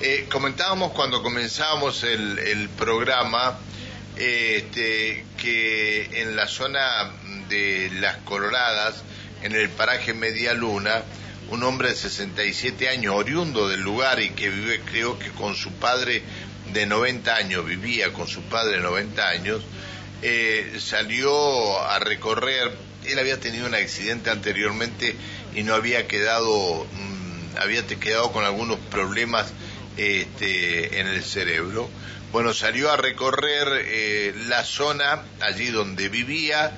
Eh, comentábamos cuando comenzábamos el, programa este, que en la zona de Las Coloradas, en el paraje Media Luna, un hombre de 67 años, oriundo del lugar y que vive, creo que con su padre de 90 años, vivía con su padre de 90 años, eh, salió a recorrer, él había tenido un accidente anteriormente y no había quedado, mm, había quedado con algunos problemas este, en el cerebro. Bueno, salió a recorrer eh, la zona allí donde vivía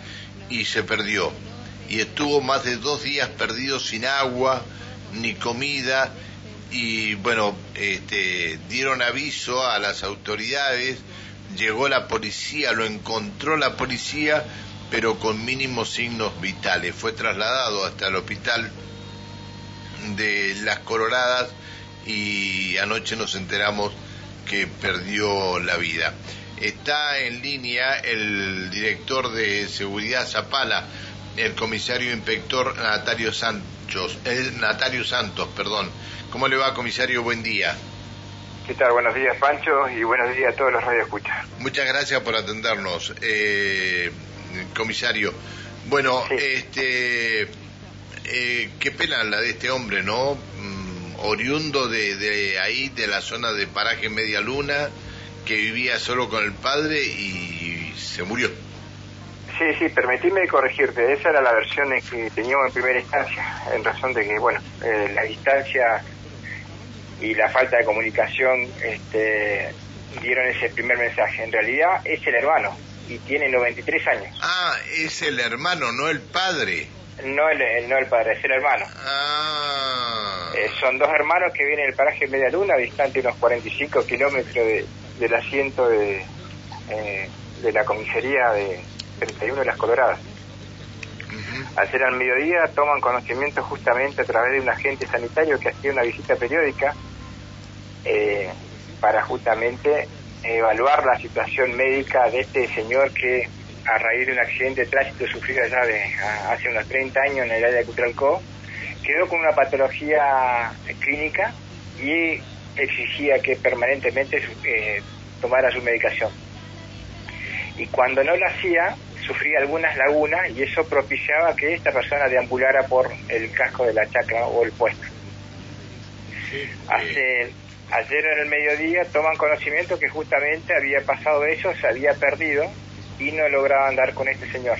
y se perdió y estuvo más de dos días perdido sin agua ni comida y bueno, este, dieron aviso a las autoridades, llegó la policía, lo encontró la policía, pero con mínimos signos vitales. Fue trasladado hasta el hospital de Las Coloradas y anoche nos enteramos que perdió la vida. Está en línea el director de seguridad Zapala, el comisario inspector Natario Santos, el Natario Santos, perdón. ¿Cómo le va, comisario? Buen día. ¿Qué tal? Buenos días, Pancho, y buenos días a todos los radioescuchas. Muchas gracias por atendernos, eh, comisario. Bueno, este, eh, qué pena la de este hombre, ¿no? Oriundo de, de ahí, de la zona de Paraje Media Luna, que vivía solo con el padre y se murió. Sí, sí, permitime corregirte. Esa era la versión que teníamos en primera instancia, en razón de que, bueno, eh, la distancia y la falta de comunicación este, dieron ese primer mensaje. En realidad es el hermano y tiene 93 años. Ah, es el hermano, no el padre. No el, no el padre, es el hermano. Ah. Eh, son dos hermanos que vienen del paraje Media Luna, distante unos 45 kilómetros de, del asiento de, eh, de la comisaría de, 31 de las Coloradas. Al ser al mediodía toman conocimiento justamente a través de un agente sanitario que hacía una visita periódica eh, para justamente evaluar la situación médica de este señor que a raíz de un accidente de tránsito sufrido ya de hace unos 30 años en el área de Cutralcó, quedó con una patología clínica y exigía que permanentemente eh, tomara su medicación. Y cuando no lo hacía, sufría algunas lagunas y eso propiciaba que esta persona deambulara por el casco de la chacra o el puesto. Hace, ayer en el mediodía toman conocimiento que justamente había pasado eso, se había perdido y no lograban dar con este señor.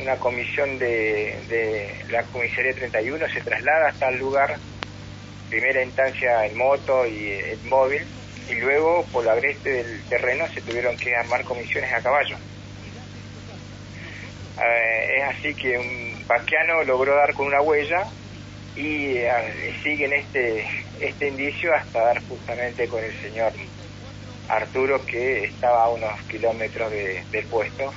Una comisión de, de la comisaría 31 se traslada hasta el lugar, primera instancia en moto y en móvil, y luego por la agreste del terreno se tuvieron que armar comisiones a caballo. Eh, es así que un vaquiano logró dar con una huella y eh, siguen este, este indicio hasta dar justamente con el señor Arturo que estaba a unos kilómetros del puesto,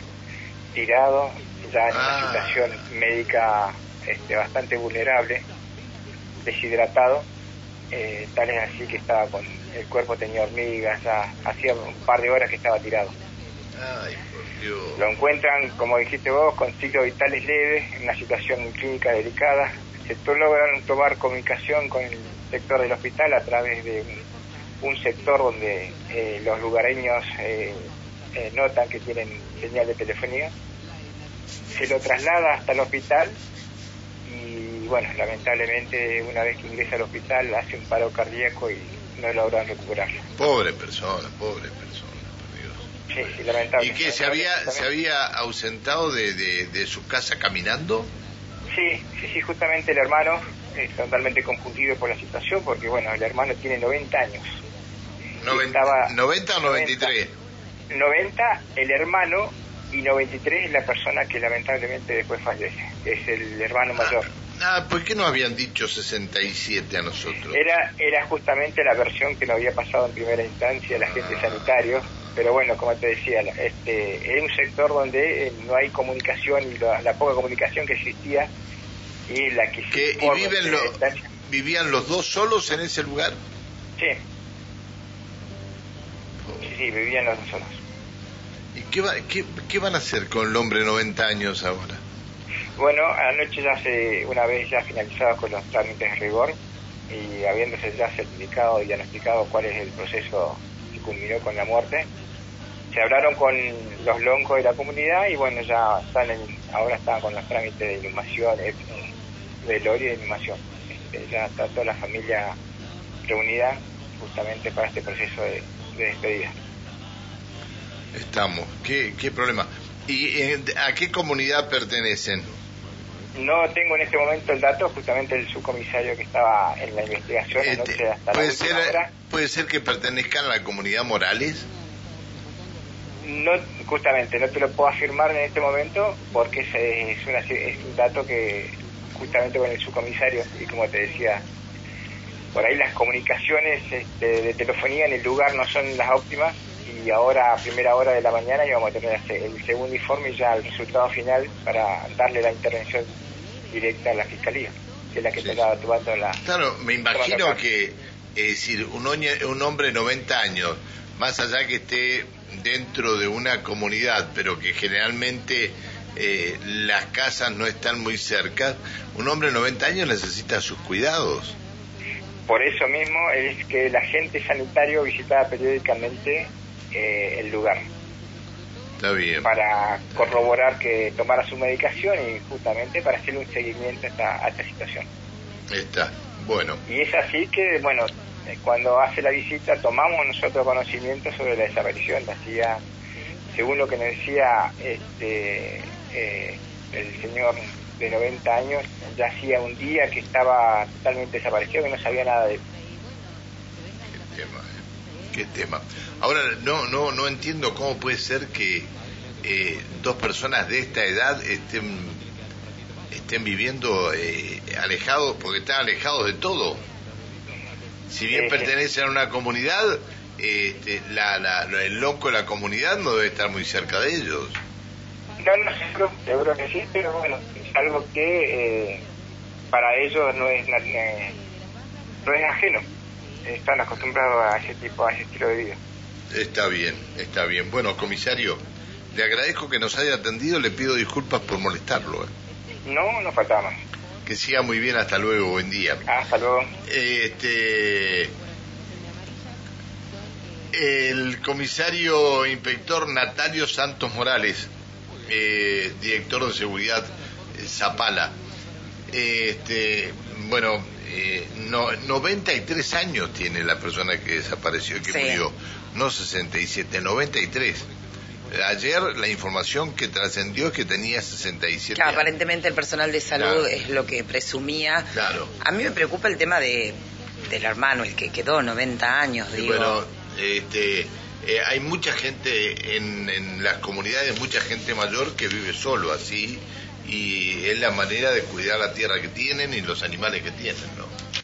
tirado, ya en una ah. situación médica este, bastante vulnerable, deshidratado, eh, tal es así que estaba con el cuerpo tenía hormigas, ya hacía un par de horas que estaba tirado. Lo encuentran, como dijiste vos, con ciclos vitales leves, en una situación clínica delicada. Se lograron tomar comunicación con el sector del hospital a través de un, sector donde eh, los lugareños eh, eh, notan que tienen señal de telefonía. Se lo traslada hasta el hospital y, bueno, lamentablemente una vez que ingresa al hospital hace un paro cardíaco y no logran recuperarlo. Pobre persona, pobre persona. ¿Y que se había, se había ausentado de, de, su casa caminando? Sí, sí, sí, justamente el hermano es totalmente confundido por la situación porque, bueno, el hermano tiene 90 años. ¿90 o 93? 90 el hermano y 93 es la persona que lamentablemente después fallece, es el hermano mayor. Ah, ¿por qué no habían dicho 67 a nosotros? Era, era justamente la versión que nos había pasado en primera instancia el agente ah. sanitario pero bueno, como te decía, este, es un sector donde eh, no hay comunicación y la, poca comunicación que existía y la que, ¿Y viven vivían los dos solos en ese lugar? Sí. Sí, sí, vivían los dos solos. ¿Y qué, qué, qué van a hacer con el hombre de 90 años ahora? Bueno, anoche ya se, una vez ya finalizados con los trámites de rigor, y habiéndose ya certificado y diagnosticado cuál es el proceso que culminó con la muerte, se hablaron con los loncos de la comunidad y bueno, ya están ahora están con los trámites de inhumación, de velorio de inhumación. Este, ya está toda la familia reunida justamente para este proceso de, despedida. Estamos, ¿qué, qué problema? ¿Y eh, a qué comunidad pertenecen? No tengo en este momento el dato, justamente el subcomisario que estaba en la investigación este, hasta ¿puede, ser, ¿Puede ser que pertenezcan a la comunidad Morales? No, justamente, no te lo puedo afirmar en este momento porque es, es, es un dato que justamente con el subcomisario y como te decía, por ahí las comunicaciones este, de telefonía en el lugar no son las óptimas y ahora a primera hora de la mañana íbamos a tener el segundo informe y ya el resultado final para darle la intervención directa a la fiscalía, que es la que está tomando la... Claro, me imagino que, es decir, un, un hombre de 90 años, más allá que esté dentro de una comunidad, pero que generalmente eh, las casas no están muy cerca, un hombre de 90 años necesita sus cuidados. Por eso mismo es que el agente sanitario visitaba periódicamente eh, el lugar. Está bien. Para corroborar que tomara su medicación y justamente para hacer un seguimiento a esta, a esta situación. Está, bueno. Y es así que, bueno, eh, cuando hace la visita tomamos nosotros conocimiento sobre la desaparición, hacía, según lo que nos decía este, eh, el señor de 90 años, ya hacía un día que estaba totalmente desaparecido, que no sabía nada de él. Qué tema, eh. Qué tema. Ahora, no, no, no entiendo cómo puede ser que dos personas de esta edad estén, estén viviendo alejados, porque están alejados de todo si bien pertenecen a una comunidad, este, la, el loco de la comunidad no debe estar muy cerca de ellos. No, no, seguro, seguro que sí, pero bueno, es algo que eh, para ellos no es, eh, no es ajeno. Están acostumbrados a ese tipo, a ese estilo de vida. Está bien, está bien. Bueno, comisario, le agradezco que nos haya atendido, le pido disculpas por molestarlo. ¿eh? No, no faltaba más. Que siga muy bien, hasta luego, buen día. Hasta luego. Este, el comisario inspector Natalio Santos Morales, eh, director de seguridad eh, Zapala. Este, bueno, eh, no, 93 años tiene la persona que desapareció, que murió, no 67, 93. Ayer la información que trascendió es que tenía 67 claro, Aparentemente el personal de salud es lo que presumía. Claro. A mí me preocupa el tema de, del hermano, el que quedó 90 años, digo. Bueno, este, eh, hay mucha gente en, en las comunidades, mucha gente mayor que vive solo así y es la manera de cuidar la tierra que tienen y los animales que tienen, ¿no?